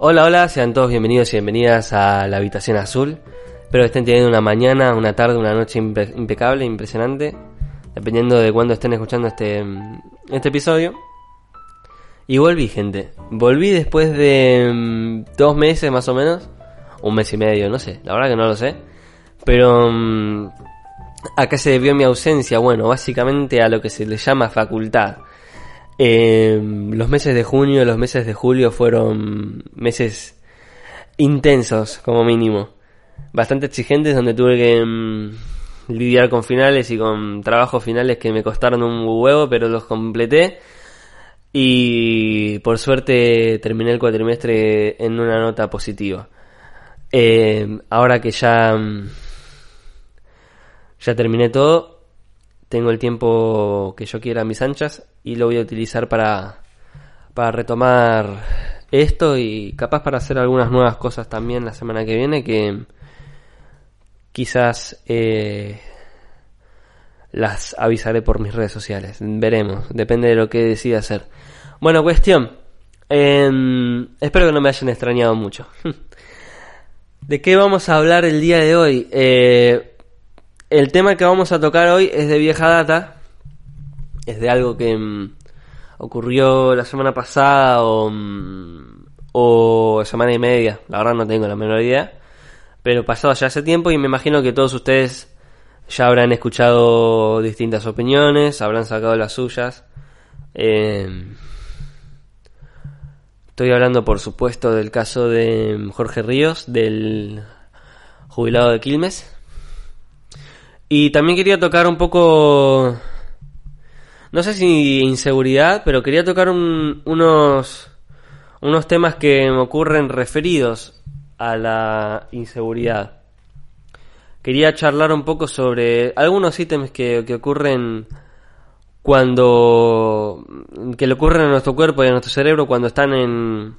Hola, hola, sean todos bienvenidos y bienvenidas a la habitación azul. Espero que estén teniendo una mañana, una tarde, una noche impe- impecable, impresionante, dependiendo de cuándo estén escuchando este, este episodio. Y volví, gente. Volví después de mm, dos meses más o menos, un mes y medio, no sé, la verdad que no lo sé. Pero mm, a qué se debió mi ausencia, bueno, básicamente a lo que se le llama facultad. Eh, los meses de junio, los meses de julio fueron meses intensos, como mínimo. Bastante exigentes, donde tuve que mm, lidiar con finales y con trabajos finales que me costaron un huevo, pero los completé. Y por suerte terminé el cuatrimestre en una nota positiva. Eh, ahora que ya, ya terminé todo, tengo el tiempo que yo quiera a mis anchas y lo voy a utilizar para, para retomar esto y capaz para hacer algunas nuevas cosas también la semana que viene que quizás eh, las avisaré por mis redes sociales. Veremos, depende de lo que decida hacer. Bueno, cuestión. em, espero que no me hayan extrañado mucho. ¿De qué vamos a hablar el día de hoy? Eh, el tema que vamos a tocar hoy es de vieja data. Es de algo que mm, ocurrió la semana pasada o, mm, o semana y media. La verdad no tengo la menor idea. Pero pasado ya hace tiempo y me imagino que todos ustedes ya habrán escuchado distintas opiniones, habrán sacado las suyas. Eh, estoy hablando, por supuesto, del caso de Jorge Ríos, del jubilado de Quilmes. Y también quería tocar un poco, no sé si inseguridad, pero quería tocar un- unos, unos temas que me ocurren referidos a la inseguridad. Quería charlar un poco sobre algunos ítems que, que ocurren cuando que le ocurren a nuestro cuerpo y a nuestro cerebro cuando están en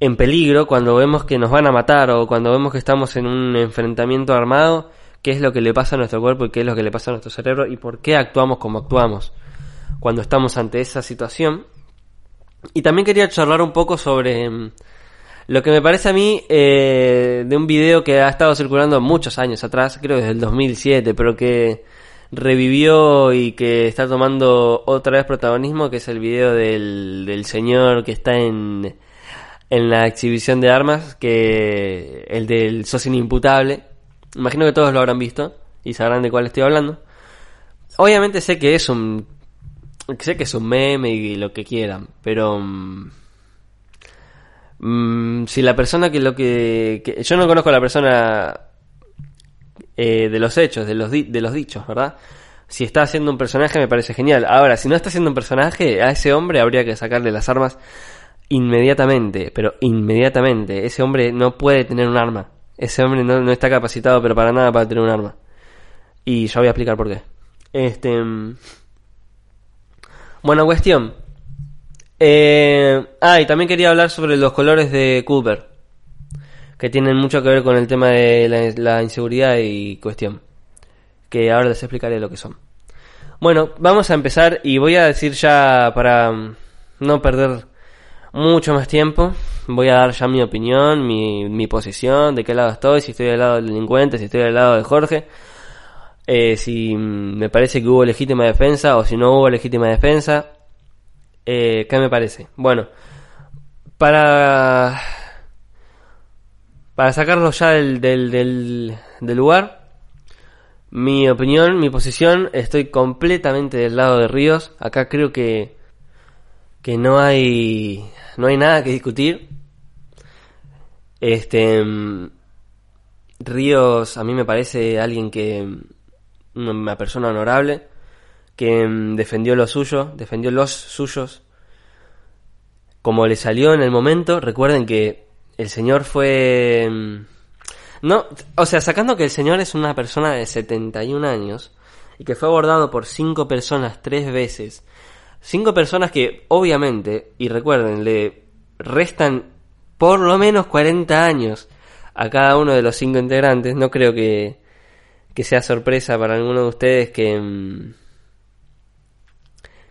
en peligro, cuando vemos que nos van a matar o cuando vemos que estamos en un enfrentamiento armado, qué es lo que le pasa a nuestro cuerpo y qué es lo que le pasa a nuestro cerebro y por qué actuamos como actuamos cuando estamos ante esa situación. Y también quería charlar un poco sobre mm, lo que me parece a mí eh, de un video que ha estado circulando muchos años atrás, creo desde el 2007, pero que revivió y que está tomando otra vez protagonismo, que es el video del, del señor que está en, en la exhibición de armas, que el del sos inimputable. Imagino que todos lo habrán visto y sabrán de cuál estoy hablando. Obviamente sé que es un sé que es un meme y lo que quieran, pero mm, si la persona que lo que, que- yo no conozco a la persona eh, de los hechos, de los di- de los dichos, ¿verdad? Si está haciendo un personaje me parece genial. Ahora, si no está haciendo un personaje, a ese hombre habría que sacarle las armas inmediatamente, pero inmediatamente. Ese hombre no puede tener un arma. Ese hombre no, no está capacitado, pero para nada para tener un arma. Y ya voy a explicar por qué. Este. mm, Buena cuestión. Eh, ah, y también quería hablar sobre los colores de Cooper. Que tienen mucho que ver con el tema de la, la inseguridad y cuestión. Que ahora les explicaré lo que son. Bueno, vamos a empezar y voy a decir ya para mm, no perder mucho más tiempo. Voy a dar ya mi opinión, mi, mi posición, de qué lado estoy, si estoy del lado del delincuente, si estoy del lado de Jorge, eh, si me parece que hubo legítima defensa o si no hubo legítima defensa. Eh, ¿Qué me parece? Bueno, para, para sacarlo ya del, del, del, del lugar, mi opinión, mi posición, estoy completamente del lado de Ríos. Acá creo que, que no hay, no hay nada que discutir. Este, mm, Ríos a mí me parece alguien que, mm, una persona honorable, que mm, defendió lo suyo, defendió los suyos, como le salió en el momento. Recuerden que el señor fue... No, o sea, sacando que el señor es una persona de 71 años y que fue abordado por cinco personas tres veces. Cinco personas que, obviamente, y recuerden, le restan por lo menos 40 años a cada uno de los cinco integrantes. No creo que, que sea sorpresa para alguno de ustedes que, mm,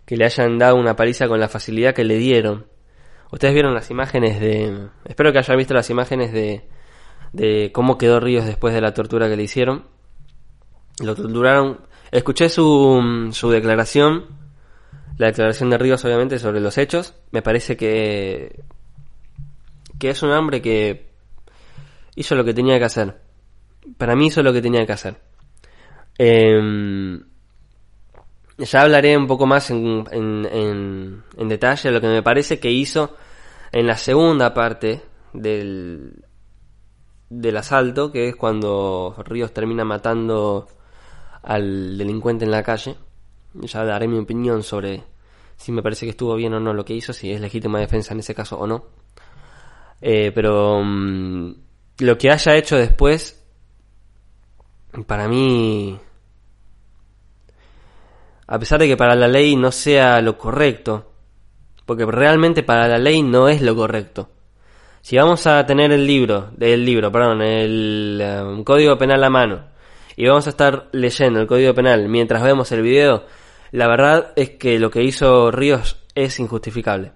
que le hayan dado una paliza con la facilidad que le dieron. Ustedes vieron las imágenes de... Espero que hayan visto las imágenes de, de cómo quedó Ríos después de la tortura que le hicieron. Lo torturaron... Escuché su, su declaración, la declaración de Ríos obviamente sobre los hechos. Me parece que... que es un hombre que hizo lo que tenía que hacer. Para mí hizo lo que tenía que hacer. Eh, ya hablaré un poco más en, en, en, detalle de lo que me parece que hizo en la segunda parte del, del asalto, que es cuando Ríos termina matando al delincuente en la calle. Ya daré mi opinión sobre si me parece que estuvo bien o no lo que hizo, si es legítima defensa en ese caso o no. Eh, pero mm, lo que haya hecho después, para mí a pesar de que para la ley no sea lo correcto, porque realmente para la ley no es lo correcto. Si vamos a tener el libro, el libro, perdón, el um, código penal a mano, y vamos a estar leyendo el código penal mientras vemos el video, la verdad es que lo que hizo Ríos es injustificable.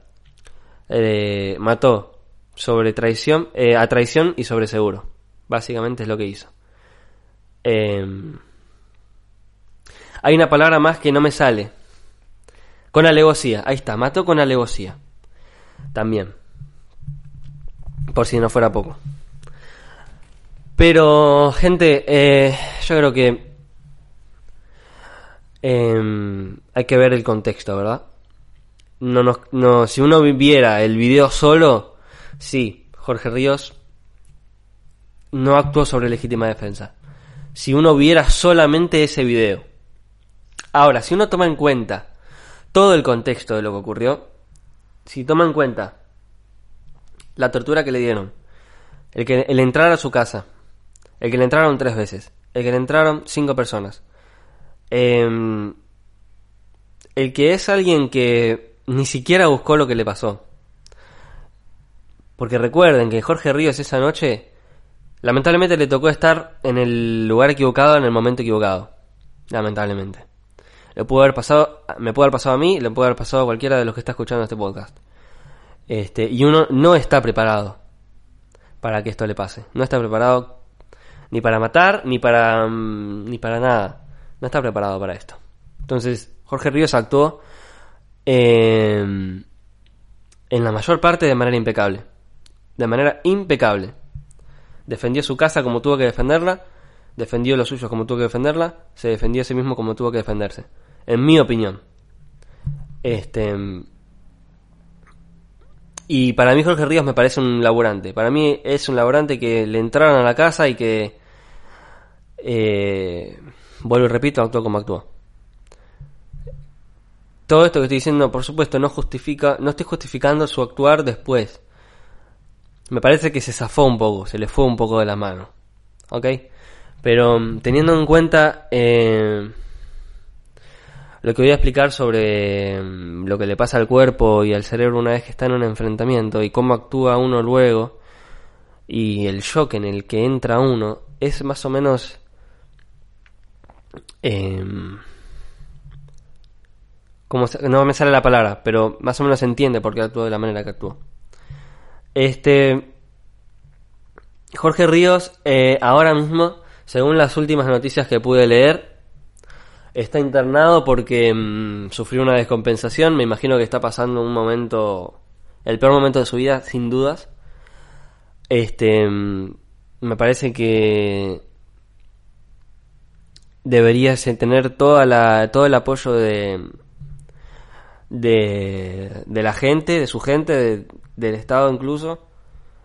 Eh, mató sobre traición, eh, a traición y sobre seguro. Básicamente es lo que hizo. Eh, hay una palabra más que no me sale. Con alevosía. Ahí está, mató con alevosía. También. Por si no fuera poco. Pero, gente, eh, yo creo que em, hay que ver el contexto, ¿verdad? No, no, no, si uno viera el video solo, sí, Jorge Ríos no actuó sobre legítima defensa. Si uno viera solamente ese video, Ahora, si uno toma en cuenta todo el contexto de lo que ocurrió, si toma en cuenta la tortura que le dieron, el que el entrar a su casa, el que le entraron tres veces, el que le entraron cinco personas, em, el que es alguien que ni siquiera buscó lo que le pasó. Porque recuerden que Jorge Ríos esa noche, lamentablemente le tocó estar en el lugar equivocado en el momento equivocado. Lamentablemente. Le pudo haber pasado, me puede haber pasado a mí, le puede haber pasado a cualquiera de los que está escuchando este podcast. Este, y uno no está preparado para que esto le pase. No está preparado ni para matar, ni para, mm, ni para nada. No está preparado para esto. Entonces, Jorge Ríos actuó en la mayor parte de manera impecable. De manera impecable. Defendió su casa como tuvo que defenderla. Defendió los suyos como tuvo que defenderla. Se defendió a sí mismo como tuvo que defenderse en mi opinión. Este. Y para mí Jorge Ríos me parece un laburante. Para mí es un laburante que le entraron a la casa y que... Eh, vuelvo y repito, actuó como actuó. Todo esto que estoy diciendo, por supuesto, no justifica, no estoy justificando su actuar después. Me parece que se zafó un poco, se le fue un poco de la mano. ¿Ok? Pero teniendo en cuenta eh, lo que voy a explicar sobre mm, lo que le pasa al cuerpo y al cerebro una vez que está en un enfrentamiento y cómo actúa uno luego y el shock en el que entra uno es más o menos eh, como no me sale la palabra pero más o menos se entiende por qué actúa de la manera que actuó este Jorge Ríos eh, ahora mismo según las últimas noticias que pude leer Está internado porque mm, sufrió una descompensación. Me imagino que está pasando un momento, el peor momento de su vida, sin dudas. Este, mm, me parece que debería tener toda la, todo el apoyo de, de, de la gente, de su gente, del Estado incluso.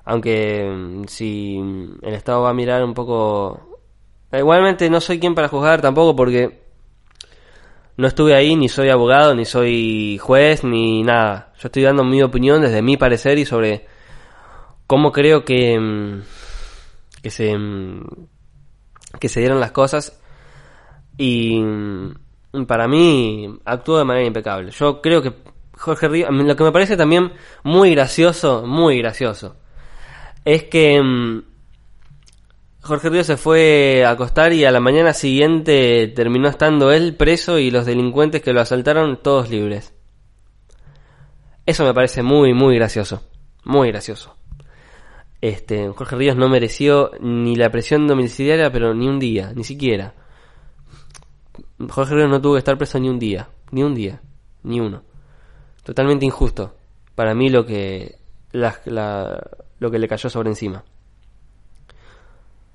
Aunque mm, si el Estado va a mirar un poco... Igualmente no soy quien para juzgar tampoco porque no estuve ahí, ni soy abogado, ni soy juez, ni nada. Yo estoy dando mi opinión desde mi parecer y sobre cómo creo que, mm, que se mm, que se dieron las cosas y mm, para mí actuó de manera impecable. Yo creo que Jorge Ríos, lo que me parece también muy gracioso, muy gracioso, es que Jorge Ríos se fue a acostar y a la mañana siguiente terminó estando él preso y los delincuentes que lo asaltaron todos libres. Eso me parece muy, muy gracioso. Muy gracioso. Este, Jorge Ríos no mereció ni la presión domiciliaria, pero ni un día, ni siquiera. Jorge Ríos no tuvo que estar preso ni un día, ni un día, ni uno. Totalmente injusto. Para mí lo que, lo que le cayó sobre encima.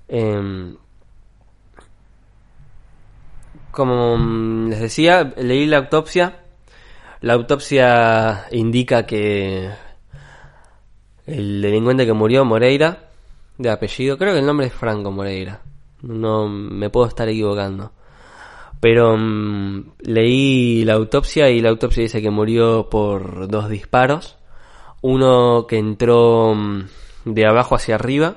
Em, como les decía, leí la autopsia. La autopsia indica que el delincuente que murió, Moreira, de apellido, creo que el nombre es Franco Moreira. No me puedo estar equivocando. Pero mm, leí la autopsia y la autopsia dice que murió por dos disparos. Uno que entró mm, de abajo hacia arriba.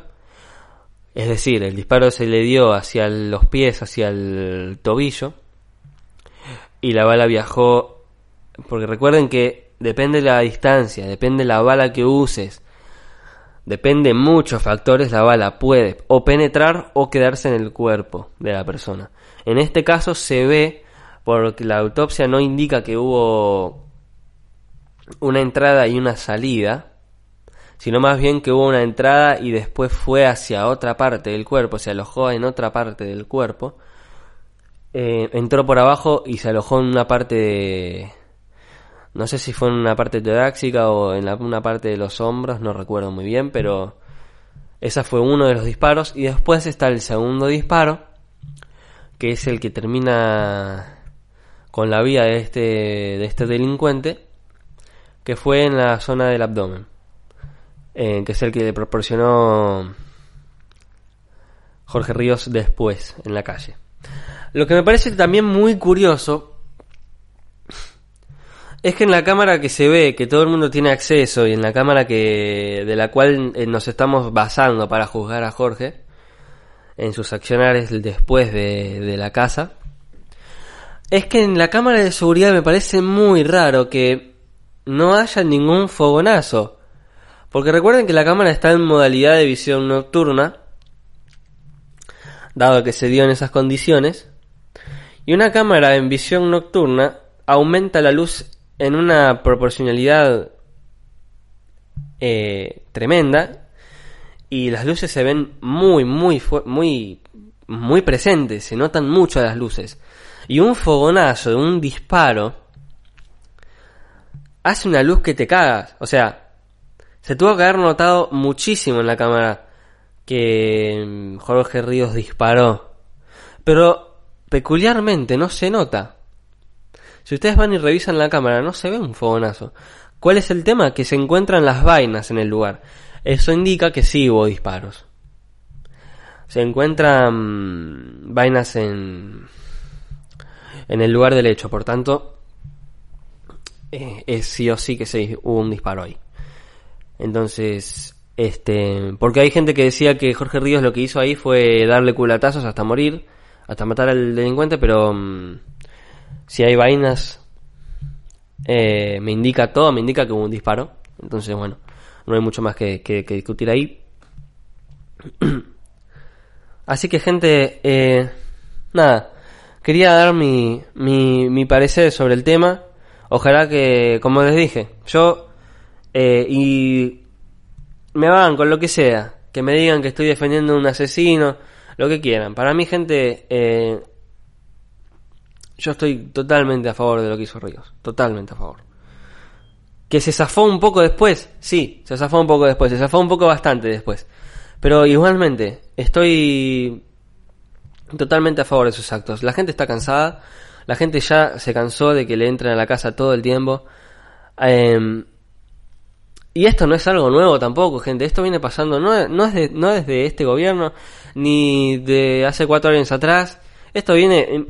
Es decir, el disparo se le dio hacia los pies, hacia el tobillo. Y la bala viajó. Porque recuerden que depende de la distancia, depende de la bala que uses, Depende muchos factores, la bala puede o penetrar o quedarse en el cuerpo de la persona. En este caso se ve, porque la autopsia no indica que hubo una entrada y una salida, sino más bien que hubo una entrada y después fue hacia otra parte del cuerpo, se alojó en otra parte del cuerpo, eh, entró por abajo y se alojó en una parte de, no sé si fue en una parte torácica o en una parte de los hombros, no recuerdo muy bien, pero esa fue uno de los disparos. Y después está el segundo disparo, que es el que termina con la vida de este, de este delincuente, que fue en la zona del abdomen, eh, que es el que le proporcionó Jorge Ríos después en la calle. Lo que me parece también muy curioso es que en la cámara que se ve, que todo el mundo tiene acceso y en la cámara que de la cual eh, nos estamos basando para juzgar a Jorge en sus accionarios después de, de la casa, es que en la cámara de seguridad me parece muy raro que no haya ningún fogonazo. Porque recuerden que la cámara está en modalidad de visión nocturna, dado que se dio en esas condiciones, y una cámara en visión nocturna aumenta la luz en una proporcionalidad eh, tremenda y las luces se ven muy, muy, muy, muy presentes, se notan mucho las luces. Y un fogonazo de un disparo hace una luz que te cagas. O sea, se tuvo que haber notado muchísimo en la cámara que mm, Jorge Ríos disparó. Pero peculiarmente no se nota. Si ustedes van y revisan la cámara, no se ve un fogonazo. ¿Cuál es el tema? Que se encuentran las vainas en el lugar. Eso indica que sí hubo disparos. Se encuentran vainas en, en el lugar del hecho, por tanto, eh, es sí o sí que se, hubo un disparo ahí. Entonces, este, porque hay gente que decía que Jorge Ríos lo que hizo ahí fue darle culatazos hasta morir, hasta matar al delincuente, pero mm, si hay vainas, eh, me indica todo, me indica que hubo un disparo. Entonces, bueno, no hay mucho más que, discutir ahí. Así que, gente, eh, nada, quería dar mi, mi, mi, parecer sobre el tema. Ojalá que, como les dije, yo eh, y me van con lo que sea, que me digan que estoy defendiendo a un asesino, lo que quieran. Para mí, gente, eh, yo estoy totalmente a favor de lo que hizo Ríos. Totalmente a favor. Que se zafó un poco después. Sí, se zafó un poco después. Se zafó un poco bastante después. Pero igualmente, estoy totalmente a favor de sus actos. La gente está cansada. La gente ya se cansó de que le entren a la casa todo el tiempo. Em, y esto no es algo nuevo tampoco, gente. Esto viene pasando, no, no, es no desde este gobierno, ni de hace cuatro años atrás. Esto viene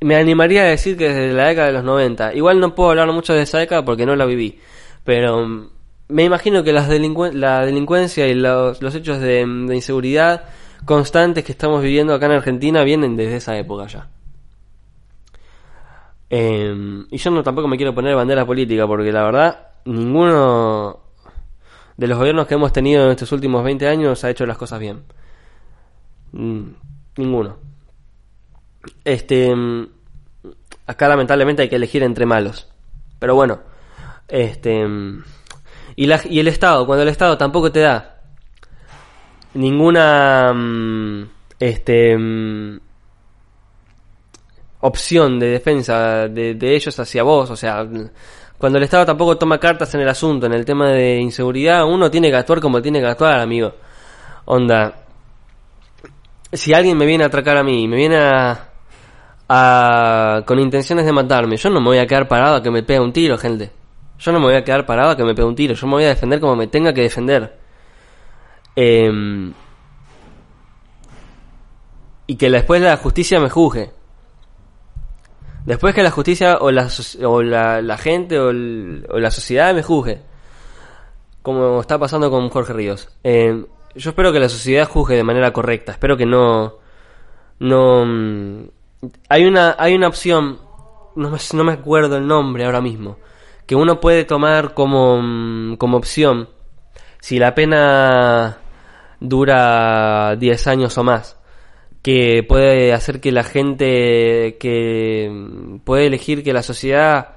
me animaría a decir que desde la década de los 90. Igual no puedo hablar mucho de esa década porque no la viví. Pero mm, me imagino que las la delincuencia y los, hechos de, inseguridad constantes que estamos viviendo acá en Argentina vienen desde esa época ya. Em, y yo no tampoco me quiero poner bandera política porque la verdad ninguno de los gobiernos que hemos tenido en estos últimos 20 años ha hecho las cosas bien. Mm, ninguno. Este, acá lamentablemente hay que elegir entre malos. Pero bueno, Este, y, la, y el Estado, cuando el Estado tampoco te da ninguna mm, este, mm, opción de defensa de, de ellos hacia vos, o sea, cuando el Estado tampoco toma cartas en el asunto, en el tema de inseguridad, uno tiene que actuar como tiene que actuar, amigo. Onda, si alguien me viene a atracar a mí, me viene a, a, con intenciones de matarme, yo no me voy a quedar parado a que me pegue un tiro, gente. Yo no me voy a quedar parado a que me pegue un tiro, yo me voy a defender como me tenga que defender. Em, y que después la justicia me juzgue. Después que la justicia o la, o la, gente o, la sociedad me juzgue. Como está pasando con Jorge Ríos. Em, yo espero que la sociedad juzgue de manera correcta. Espero que no... No... Hay una, hay una opción, no me, no me acuerdo el nombre ahora mismo, que uno puede tomar como, mm, como opción si la pena dura 10 años o más, que puede hacer que la gente que mm, puede elegir que la sociedad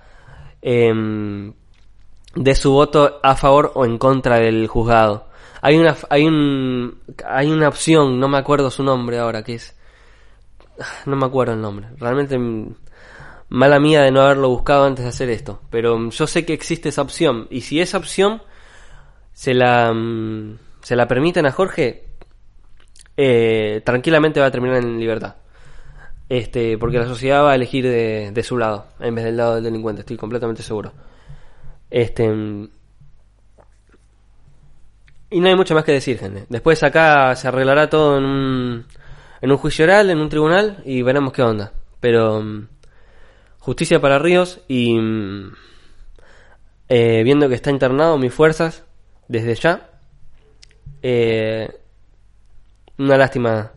eh, dé su voto a favor o en contra del juzgado. Hay una, hay un, hay una opción, no me acuerdo su nombre ahora, que es no me acuerdo el nombre. Realmente mm, mala mía de no haberlo buscado antes de hacer esto. Pero mm, yo sé que existe esa opción. Y si esa opción se la, mm, se la permiten a Jorge, eh, tranquilamente va a terminar en libertad. Este, porque la sociedad va a elegir de, de, su lado, en vez del lado del delincuente, estoy completamente seguro. Este. Y no hay mucho más que decir, gente. Después acá se arreglará todo en un en un juicio oral, en un tribunal, y veremos qué onda. Pero mm, justicia para Ríos y mm, eh, viendo que está internado, mis fuerzas, desde ya, eh, una lástima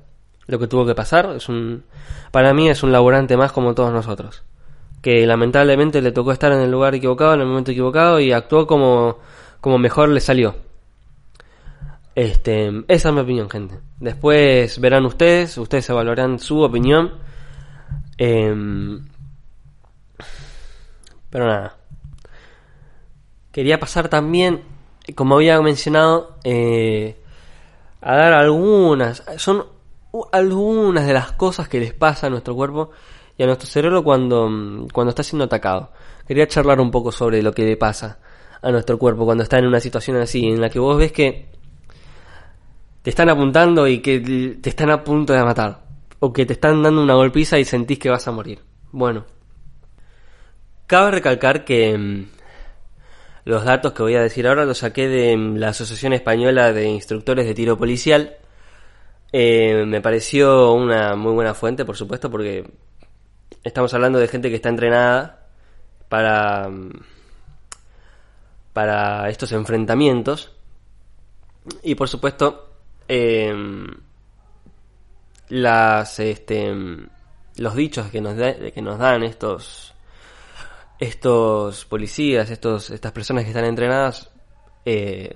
lo que tuvo que pasar. Es un, para mí es un laborante más como todos nosotros. Que lamentablemente le tocó estar en el lugar equivocado, en el momento equivocado y actuó como, como mejor le salió. Este, esa es mi opinión, gente. Después verán ustedes, ustedes evaluarán su opinión. Em, pero nada. Quería pasar también, como había mencionado, eh, a dar algunas, son algunas de las cosas que les pasa a nuestro cuerpo y a nuestro cerebro cuando, cuando está siendo atacado. Quería charlar un poco sobre lo que le pasa a nuestro cuerpo cuando está en una situación así, en la que vos ves que te están apuntando y que te están a punto de matar. O que te están dando una golpiza y sentís que vas a morir. Bueno. Cabe recalcar que mm, los datos que voy a decir ahora los saqué de mm, la Asociación Española de Instructores de Tiro Policial. Eh, me pareció una muy buena fuente, por supuesto, porque estamos hablando de gente que está entrenada para, mm, para estos enfrentamientos. Y por supuesto, Em, las este los dichos que nos que nos dan estos estos policías estos estas personas que están entrenadas eh,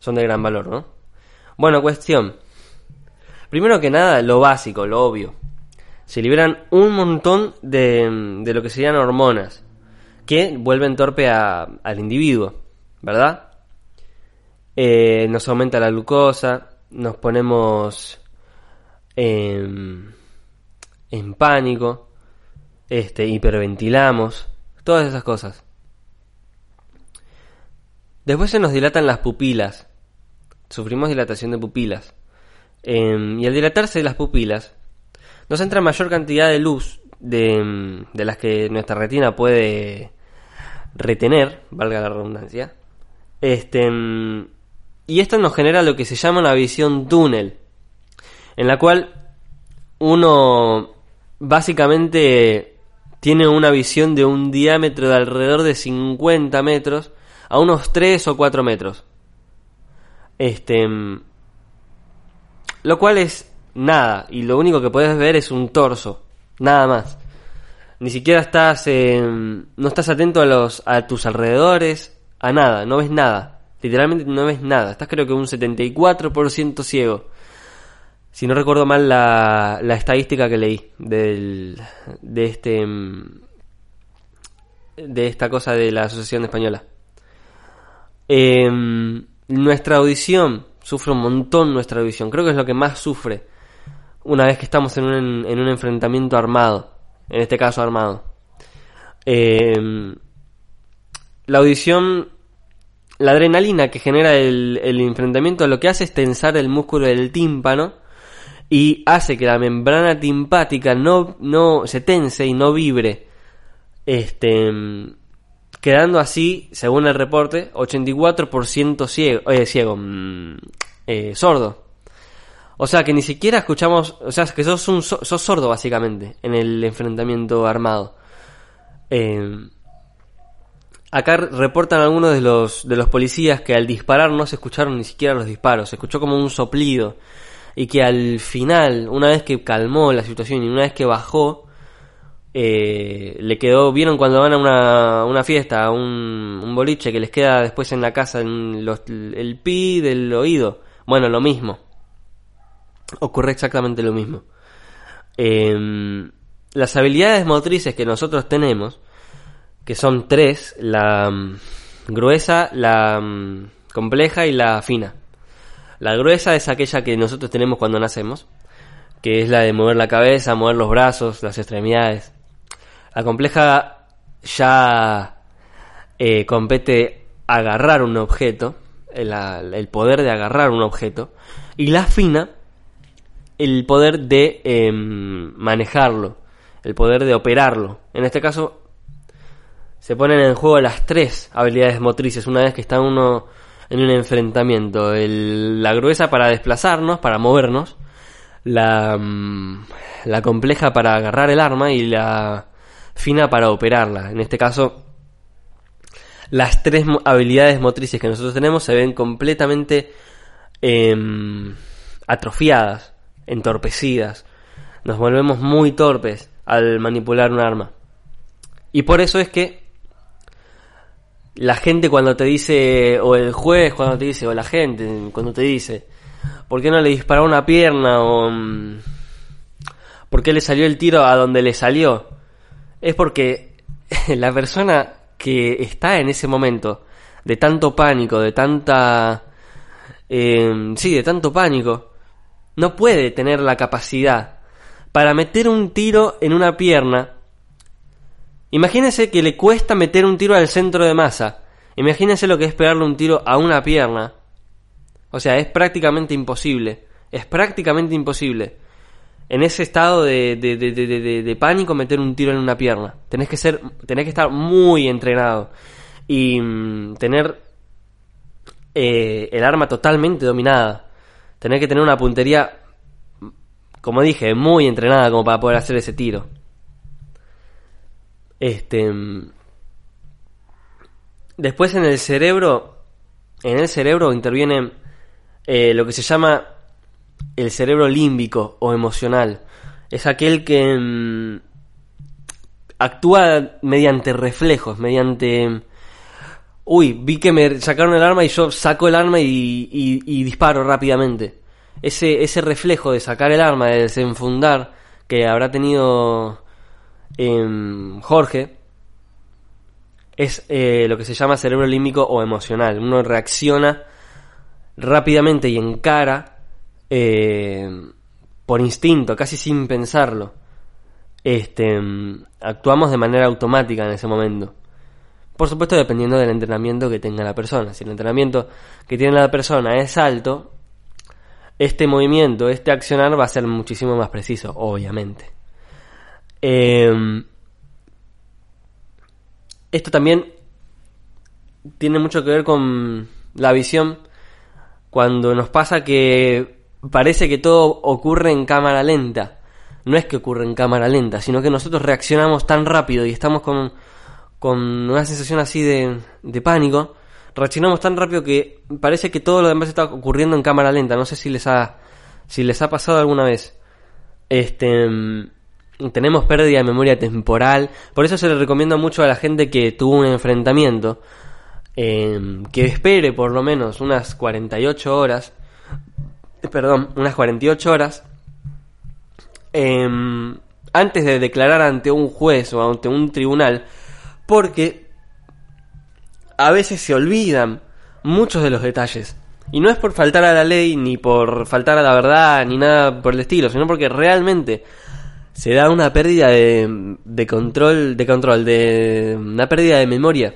son de gran valor no bueno cuestión. Primero que nada lo básico lo obvio. Se liberan un montón de, de lo que serían hormonas que vuelven torpe a, al individuo verdad eh, nos aumenta la glucosa, nos ponemos en, pánico, este, hiperventilamos, todas esas cosas. Después se nos dilatan las pupilas, sufrimos dilatación de pupilas. Em, y al dilatarse las pupilas, nos entra mayor cantidad de luz de, de las que nuestra retina puede retener, valga la redundancia. Este, y esto nos genera lo que se llama una visión túnel, en la cual uno básicamente tiene una visión de un diámetro de alrededor de 50 metros a unos 3 o 4 metros. Este. Lo cual es nada, y lo único que puedes ver es un torso, nada más. Ni siquiera estás. no estás atento a, los, a tus alrededores, a nada, no ves nada. Literalmente no ves nada. Estás creo que un 74% ciego. Si no recuerdo mal la, la estadística que leí del, de este... Mm, de esta cosa de la Asociación Española. Em, nuestra audición sufre un montón nuestra audición. Creo que es lo que más sufre una vez que estamos en un, en un enfrentamiento armado. En este caso armado. Em, la audición, la adrenalina que genera el, enfrentamiento lo que hace es tensar el músculo del tímpano y hace que la membrana timpática no, no se tense y no vibre. Este, quedando así, según el reporte, 84% ciego, eh, ciego mm, eh, sordo. O sea que ni siquiera escuchamos, o sea, que sos, un, sos sordo básicamente en el enfrentamiento armado. Eh, acá reportan algunos de los, de los policías que al disparar no se escucharon ni siquiera los disparos, se escuchó como un soplido y que al final, una vez que calmó la situación y una vez que bajó, eh, le quedó, vieron cuando van a una, una fiesta, a un, un, boliche que les queda después en la casa el pi del oído. Bueno, lo mismo. Ocurre exactamente lo mismo. Em, las habilidades motrices que nosotros tenemos, que son tres, la mm, gruesa, la mm, compleja y la fina. La gruesa es aquella que nosotros tenemos cuando nacemos, que es la de mover la cabeza, mover los brazos, las extremidades. La compleja ya eh, compete agarrar un objeto, el, poder de agarrar un objeto, y la fina, el poder de em, manejarlo, el poder de operarlo. En este caso, se ponen en juego las tres habilidades motrices una vez que está uno en un enfrentamiento. la gruesa para desplazarnos, para movernos. La, mm, la compleja para agarrar el arma y la fina para operarla. En este caso, las tres habilidades motrices que nosotros tenemos se ven completamente em, atrofiadas, entorpecidas. Nos volvemos muy torpes al manipular un arma. Y por eso es que la gente cuando te dice, o el juez cuando te dice, o la gente cuando te dice, ¿por qué no le disparó una pierna? O mm, ¿por qué le salió el tiro a donde le salió? Es porque la persona que está en ese momento de tanto pánico, de tanta... Eh, sí, de tanto pánico, no puede tener la capacidad para meter un tiro en una pierna Imagínense que le cuesta meter un tiro al centro de masa. Imagínense lo que es pegarle un tiro a una pierna. O sea, es prácticamente imposible. Es prácticamente imposible. En ese estado de, de, de, de, pánico meter un tiro en una pierna. Tenés que ser, tenés que estar muy entrenado. Y mm, tener eh, el arma totalmente dominada. Tener que tener una puntería, como dije, muy entrenada como para poder hacer ese tiro. Este. Después en el cerebro. En el cerebro interviene eh, lo que se llama el cerebro límbico o emocional. Es aquel que mm, actúa mediante reflejos, mediante... Uy, vi que me sacaron el arma y yo saco el arma y, y disparo rápidamente. Ese, ese reflejo de sacar el arma, de desenfundar, que habrá tenido Jorge es eh, lo que se llama cerebro límbico o emocional. Uno reacciona rápidamente y encara eh, por instinto, casi sin pensarlo. Este, actuamos de manera automática en ese momento. Por supuesto, dependiendo del entrenamiento que tenga la persona. Si el entrenamiento que tiene la persona es alto, este movimiento, este accionar va a ser muchísimo más preciso, obviamente. Em, esto también tiene mucho que ver con la visión cuando nos pasa que parece que todo ocurre en cámara lenta. No es que ocurre en cámara lenta, sino que nosotros reaccionamos tan rápido y estamos con, con una sensación así de, de pánico. Reaccionamos tan rápido que parece que todo lo demás está ocurriendo en cámara lenta. No sé si les ha, si les ha pasado alguna vez. Este, tenemos pérdida de memoria temporal. Por eso se le recomienda mucho a la gente que tuvo un enfrentamiento em, que espere por lo menos unas 48 horas. Perdón, unas 48 horas. Em, antes de declarar ante un juez o ante un tribunal porque a veces se olvidan muchos de los detalles. Y no es por faltar a la ley, ni por faltar a la verdad, ni nada por el estilo, sino porque realmente se da una pérdida de, de control, de control, de una pérdida de memoria.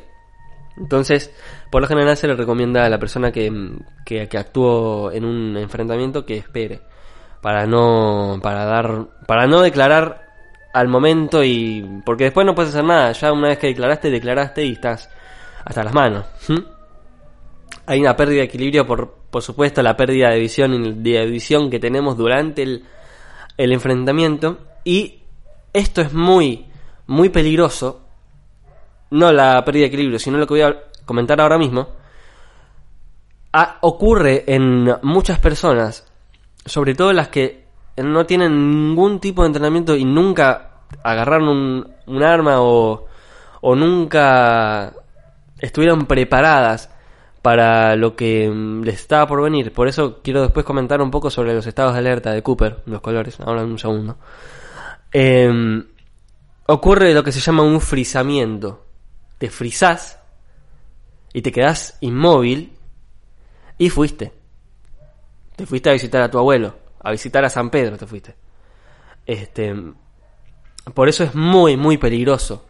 Entonces, por lo general se le recomienda a la persona que, que, actuó en un enfrentamiento que espere para no para dar para no declarar al momento y porque después no puedes hacer nada. Ya una vez que declaraste declaraste y estás hasta las manos. Hay una pérdida de equilibrio por por supuesto la pérdida de visión de visión que tenemos durante el, el enfrentamiento y esto es muy muy peligroso no la pérdida de equilibrio sino lo que voy a comentar ahora mismo ah, ocurre en muchas personas sobre todo las que no tienen ningún tipo de entrenamiento y nunca agarraron un, un arma o, o nunca estuvieron preparadas para lo que mm, les estaba por venir. Por eso quiero después comentar un poco sobre los estados de alerta de Cooper, los colores, ahora en un segundo. Eh, ocurre lo que se llama un frisamiento. Te frisás y te quedás inmóvil y fuiste. Te fuiste a visitar a tu abuelo, a visitar a San Pedro te fuiste. Este, por eso es muy, muy peligroso.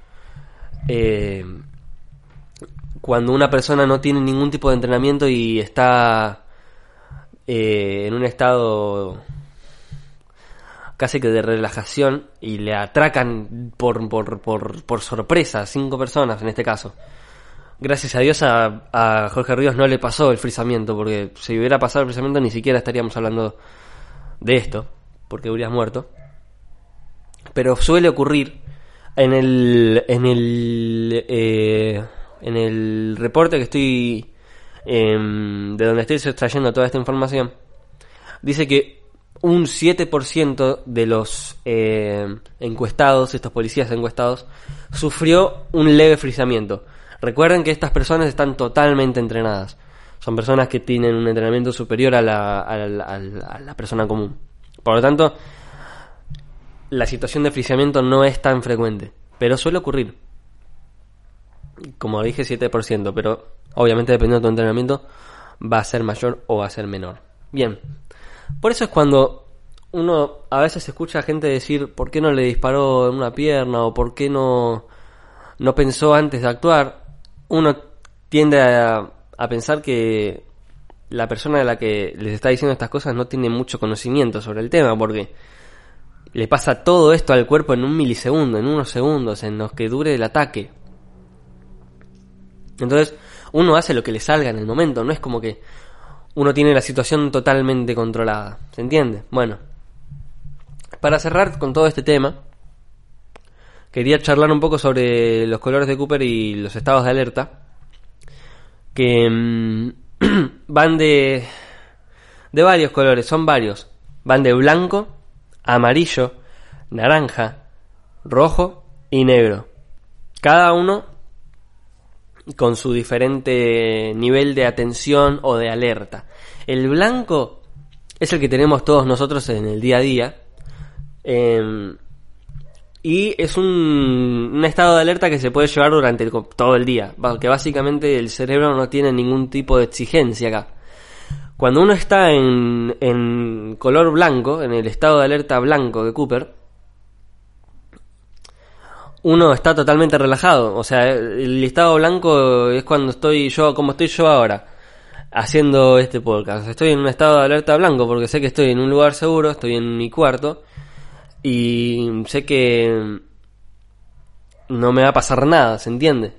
Eh, cuando una persona no tiene ningún tipo de entrenamiento y está eh, en un estado casi que de relajación y le atracan por, por, por, por sorpresa cinco personas en este caso gracias a Dios a, Jorge Ríos no le pasó el frisamiento, porque si hubiera pasado el frisamiento ni siquiera estaríamos hablando de esto, porque hubieras muerto. Pero suele ocurrir en el en el eh, en el reporte que estoy em, de donde estoy extrayendo toda esta información dice que un 7% de los eh, encuestados, estos policías encuestados, sufrió un leve frisamiento. Recuerden que estas personas están totalmente entrenadas. Son personas que tienen un entrenamiento superior a la, a la, persona común. Por lo tanto, la situación de friciamiento no es tan frecuente, pero suele ocurrir. Como dije, 7%, pero obviamente dependiendo de tu entrenamiento va a ser mayor o va a ser menor. Bien, por eso es cuando uno a veces escucha a gente decir por qué no le disparó en una pierna o por qué no, no pensó antes de actuar uno tiende a, pensar que la persona a la que les está diciendo estas cosas no tiene mucho conocimiento sobre el tema, porque le pasa todo esto al cuerpo en un milisegundo, en unos segundos, en los que dure el ataque. Entonces, uno hace lo que le salga en el momento, no es como que uno tiene la situación totalmente controlada. ¿Se entiende? Bueno, para cerrar con todo este tema, quería charlar un poco sobre los colores de Cooper y los estados de alerta. Que mm, van de, de varios colores, son varios. Van de blanco, amarillo, naranja, rojo y negro. Cada uno con su diferente nivel de atención o de alerta. El blanco es el que tenemos todos nosotros en el día a día. Em, y es un, estado de alerta que se puede llevar durante todo el día, que básicamente el cerebro no tiene ningún tipo de exigencia acá. Cuando uno está en color blanco, en el estado de alerta blanco de Cooper, uno está totalmente relajado. O sea, el estado blanco es cuando estoy yo, como estoy yo ahora, haciendo este podcast. Estoy en un estado de alerta blanco porque sé que estoy en un lugar seguro, estoy en mi cuarto y sé que no me va a pasar nada, ¿se entiende?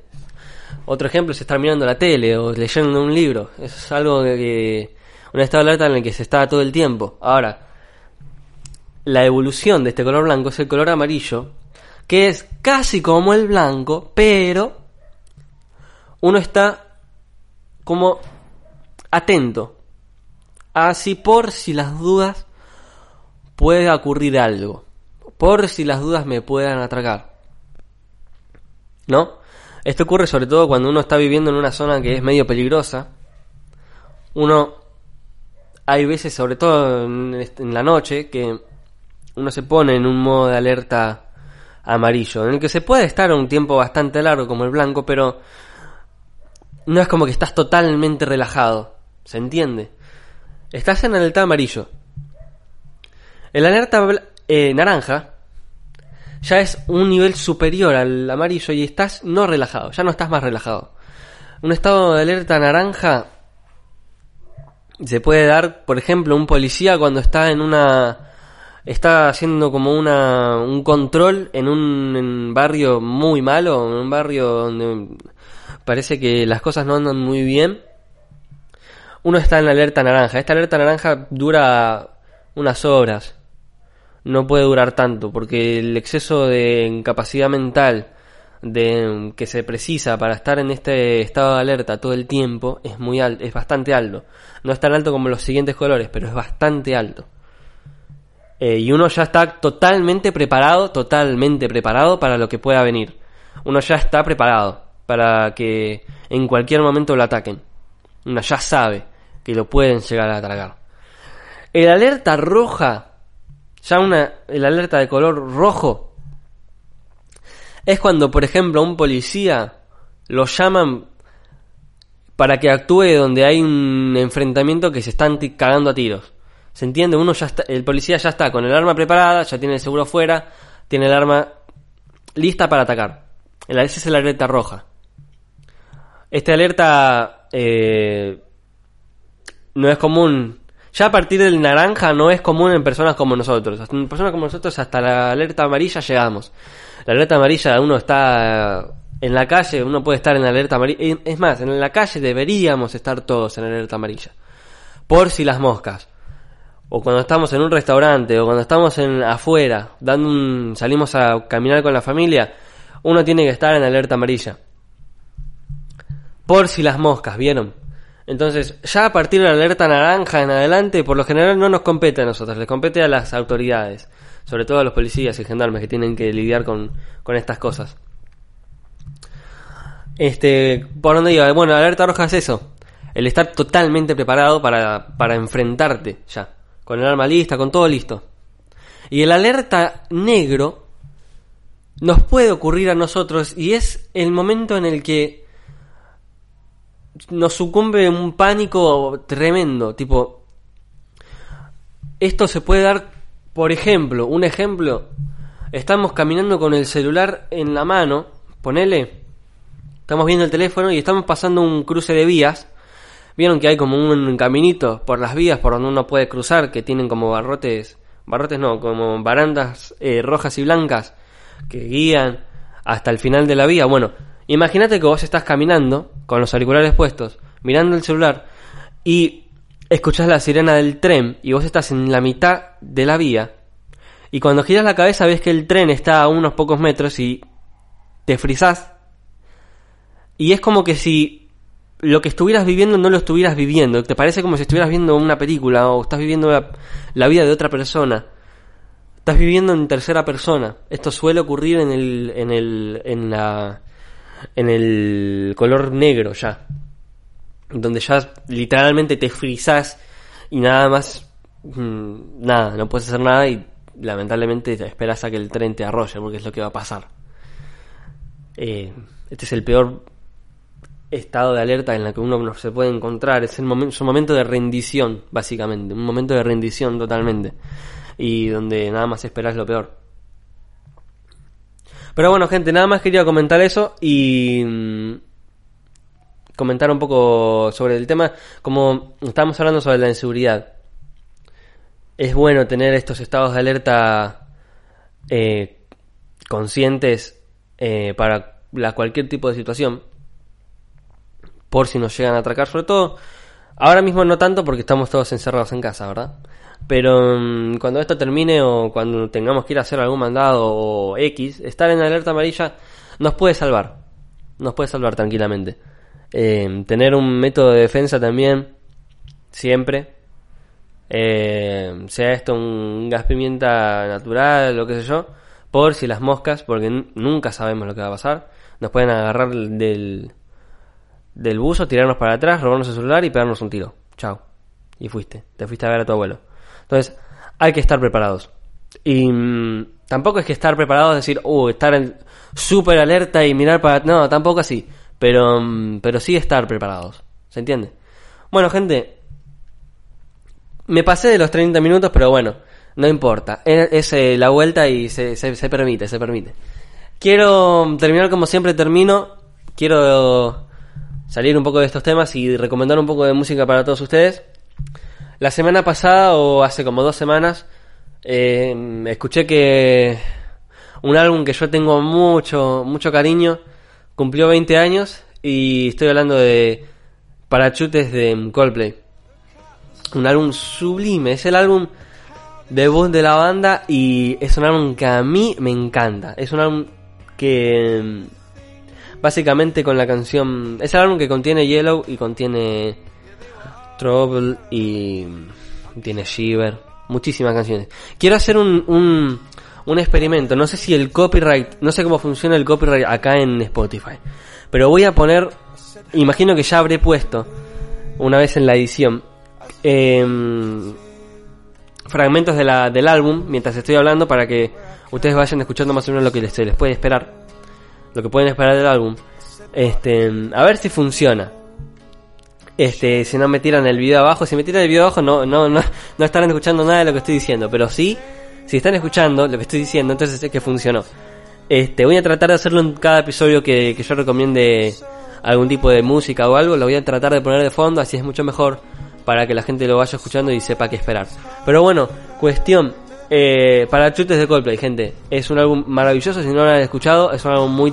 Otro ejemplo es estar mirando la tele o leyendo un libro. Es algo que, un estado de alerta en el que se está todo el tiempo. Ahora, la evolución de este color blanco es el color amarillo, que es casi como el blanco, pero uno está como atento. Así por si las dudas puede ocurrir algo por si las dudas me puedan atracar. ¿No? Esto ocurre sobre todo cuando uno está viviendo en una zona que es medio peligrosa. Uno, hay veces, sobre todo en, la noche, que uno se pone en un modo de alerta amarillo, en el que se puede estar un tiempo bastante largo como el blanco, pero no es como que estás totalmente relajado, ¿se entiende? Estás en alerta amarillo. El alerta eh, naranja ya es un nivel superior al amarillo y estás no relajado, ya no estás más relajado. Un estado de alerta naranja se puede dar, por ejemplo, un policía cuando está en una está haciendo como una un control en un barrio muy malo, en un barrio donde parece que las cosas no andan muy bien. Uno está en alerta naranja. Esta alerta naranja dura unas horas. No puede durar tanto porque el exceso de incapacidad mental de que se precisa para estar en este estado de alerta todo el tiempo es muy alto, es bastante alto. No es tan alto como los siguientes colores, pero es bastante alto. Eh, y uno ya está totalmente preparado, totalmente preparado para lo que pueda venir. Uno ya está preparado para que en cualquier momento lo ataquen. Uno ya sabe que lo pueden llegar a atacar. El alerta roja, ya una, el alerta de color rojo, es cuando, por ejemplo, un policía lo llaman para que actúe donde hay un enfrentamiento que se están cagando a tiros. ¿Se entiende? Uno ya está, el policía ya está con el arma preparada, ya tiene el seguro fuera, tiene el arma lista para atacar. Ese es el alerta roja. Este alerta eh, no es común. Ya a partir del naranja no es común en personas como nosotros. En personas como nosotros hasta la alerta amarilla llegamos. La alerta amarilla uno está en la calle, uno puede estar en la alerta amarilla. Es más, en la calle deberíamos estar todos en la alerta amarilla. Por si las moscas. O cuando estamos en un restaurante, o cuando estamos en afuera, dando un, salimos a caminar con la familia, uno tiene que estar en alerta amarilla. Por si las moscas, ¿vieron? Entonces, ya a partir de la alerta naranja en adelante, por lo general no nos compete a nosotros, les compete a las autoridades, sobre todo a los policías y gendarmes que tienen que lidiar con, con estas cosas. Este, ¿por dónde iba? Bueno, la alerta roja es eso, el estar totalmente preparado para, para enfrentarte ya, con el arma lista, con todo listo. Y el alerta negro nos puede ocurrir a nosotros y es el momento en el que nos sucumbe un pánico tremendo. Tipo, esto se puede dar, por ejemplo, un ejemplo, estamos caminando con el celular en la mano, ponele, estamos viendo el teléfono y estamos pasando un cruce de vías. Vieron que hay como un caminito por las vías por donde uno puede cruzar, que tienen como barrotes, barrotes no, como barandas eh, rojas y blancas que guían hasta el final de la vía. Bueno, Imagínate que vos estás caminando con los auriculares puestos, mirando el celular y escuchás la sirena del tren y vos estás en la mitad de la vía y cuando giras la cabeza ves que el tren está a unos pocos metros y te frizás y es como que si lo que estuvieras viviendo no lo estuvieras viviendo, te parece como si estuvieras viendo una película o estás viviendo la, vida de otra persona. Estás viviendo en tercera persona. Esto suele ocurrir en el en el en la en el color negro ya. Donde ya literalmente te frizás y nada más, mm, nada, no puedes hacer nada y lamentablemente te esperas a que el tren te arrolle porque es lo que va a pasar. Eh, este es el peor estado de alerta en el que uno se puede encontrar. Es, el momento, es un momento de rendición, básicamente. Un momento de rendición totalmente. Y donde nada más esperas lo peor. Pero bueno, gente, nada más quería comentar eso y mm, comentar un poco sobre el tema. Como estábamos hablando sobre la inseguridad, es bueno tener estos estados de alerta eh, conscientes eh, para la, cualquier tipo de situación, por si nos llegan a atracar, sobre todo. Ahora mismo no tanto porque estamos todos encerrados en casa, ¿verdad? Pero mm, cuando esto termine o cuando tengamos que ir a hacer algún mandado o X, estar en alerta amarilla nos puede salvar. Nos puede salvar tranquilamente. Eh, tener un método de defensa también, siempre. Eh, sea esto un gas pimienta natural, lo que sé yo. Por si las moscas, porque nunca sabemos lo que va a pasar. Nos pueden agarrar del, del buzo, tirarnos para atrás, robarnos el celular y pegarnos un tiro. Chao. Y fuiste. Te fuiste a ver a tu abuelo. Entonces, hay que estar preparados. Y mm, Tampoco es que estar preparado es decir, uh, estar súper alerta y mirar para... No, tampoco así. Pero, mm, pero sí estar preparados. ¿Se entiende? Bueno, gente. Me pasé de los 30 minutos, pero bueno, no importa. Es, eh, la vuelta y se, se, se permite, se permite. Quiero terminar como siempre termino. Quiero salir un poco de estos temas y recomendar un poco de música para todos ustedes. La semana pasada, o hace como dos semanas, eh, escuché que un álbum que yo tengo mucho, mucho cariño cumplió 20 años y estoy hablando de Parachutes de Coldplay. Un álbum sublime, es el álbum debut de la banda y es un álbum que a mí me encanta. Es un álbum que básicamente con la canción es el álbum que contiene Yellow y contiene Trouble y tiene Shiver, muchísimas canciones. Quiero hacer un, un, un experimento, no sé si el copyright, no sé cómo funciona el copyright acá en Spotify, pero voy a poner, imagino que ya habré puesto una vez en la edición eh, fragmentos de la, del álbum mientras estoy hablando para que ustedes vayan escuchando más o menos lo que les, les puede esperar, lo que pueden esperar del álbum. Este, a ver si funciona. Este, si no me tiran el video abajo, si me tiran el video abajo no, no, no, no estarán escuchando nada de lo que estoy diciendo, pero sí, si están escuchando lo que estoy diciendo, entonces es que funcionó. Este, voy a tratar de hacerlo en cada episodio que, que yo recomiende algún tipo de música o algo, lo voy a tratar de poner de fondo, así es mucho mejor para que la gente lo vaya escuchando y sepa qué esperar. Pero bueno, cuestión, eh, para chutes de Coldplay, gente, es un álbum maravilloso, si no lo han escuchado, es un álbum muy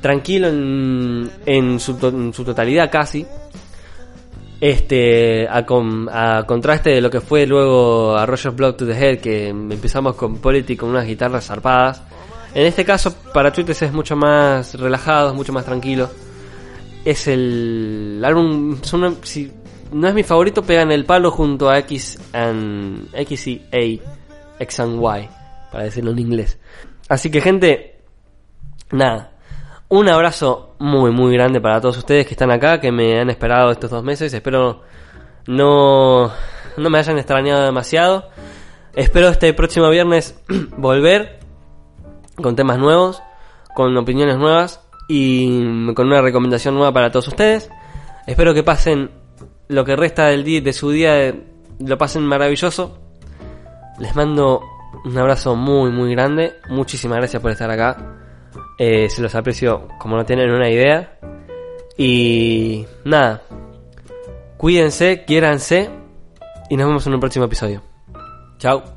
tranquilo en, en, su, en su totalidad casi. Este, a, a, contraste de lo que fue luego a Roger's Blood to the Head, que empezamos con Politics con unas guitarras zarpadas. En este caso, para Chutes es mucho más relajado, es mucho más tranquilo. Es el, álbum, si, no es mi favorito, pegan el palo junto a X and X y A, X and Y, para decirlo en inglés. Así que gente, nada, un abrazo muy muy grande para todos ustedes que están acá, que me han esperado estos dos meses. Espero no no me hayan extrañado demasiado. Espero este próximo viernes volver con temas nuevos, con opiniones nuevas y con una recomendación nueva para todos ustedes. Espero que pasen lo que resta del día, de su día lo pasen maravilloso. Les mando un abrazo muy muy grande. Muchísimas gracias por estar acá. Eh, se los aprecio como no tienen una idea. Y nada. Cuídense, quiéranse. Y nos vemos en un próximo episodio. Chao.